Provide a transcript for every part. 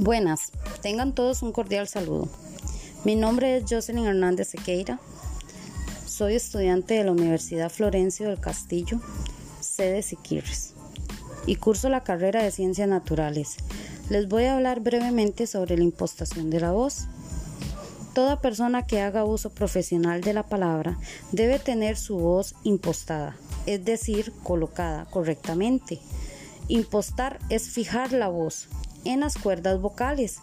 Buenas, tengan todos un cordial saludo. Mi nombre es Jocelyn Hernández Sequeira. Soy estudiante de la Universidad Florencio del Castillo, sede Siquirres, y curso la carrera de Ciencias Naturales. Les voy a hablar brevemente sobre la impostación de la voz. Toda persona que haga uso profesional de la palabra debe tener su voz impostada, es decir, colocada correctamente. Impostar es fijar la voz, en las cuerdas vocales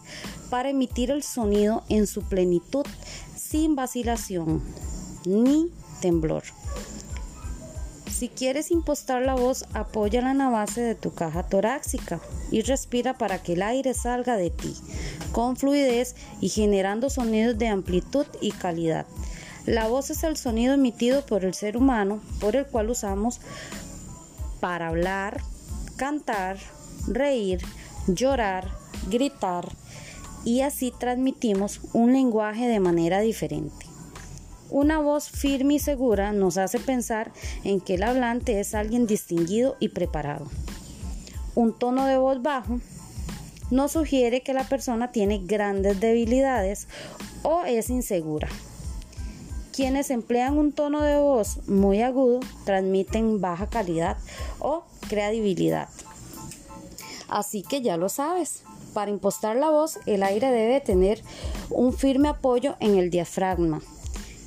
para emitir el sonido en su plenitud sin vacilación ni temblor. Si quieres impostar la voz, apóyala en la base de tu caja torácica y respira para que el aire salga de ti con fluidez y generando sonidos de amplitud y calidad. La voz es el sonido emitido por el ser humano por el cual usamos para hablar, cantar, reír, llorar, gritar y así transmitimos un lenguaje de manera diferente. Una voz firme y segura nos hace pensar en que el hablante es alguien distinguido y preparado. Un tono de voz bajo nos sugiere que la persona tiene grandes debilidades o es insegura. Quienes emplean un tono de voz muy agudo transmiten baja calidad o credibilidad. Así que ya lo sabes. Para impostar la voz, el aire debe tener un firme apoyo en el diafragma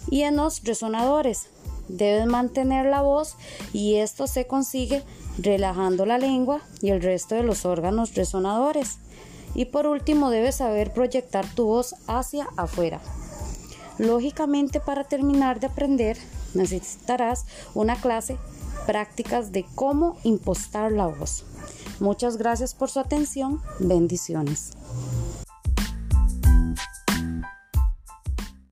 y en los resonadores. Debes mantener la voz y esto se consigue relajando la lengua y el resto de los órganos resonadores. Y por último, debes saber proyectar tu voz hacia afuera. Lógicamente, para terminar de aprender, necesitarás una clase prácticas de cómo impostar la voz. Muchas gracias por su atención. Bendiciones.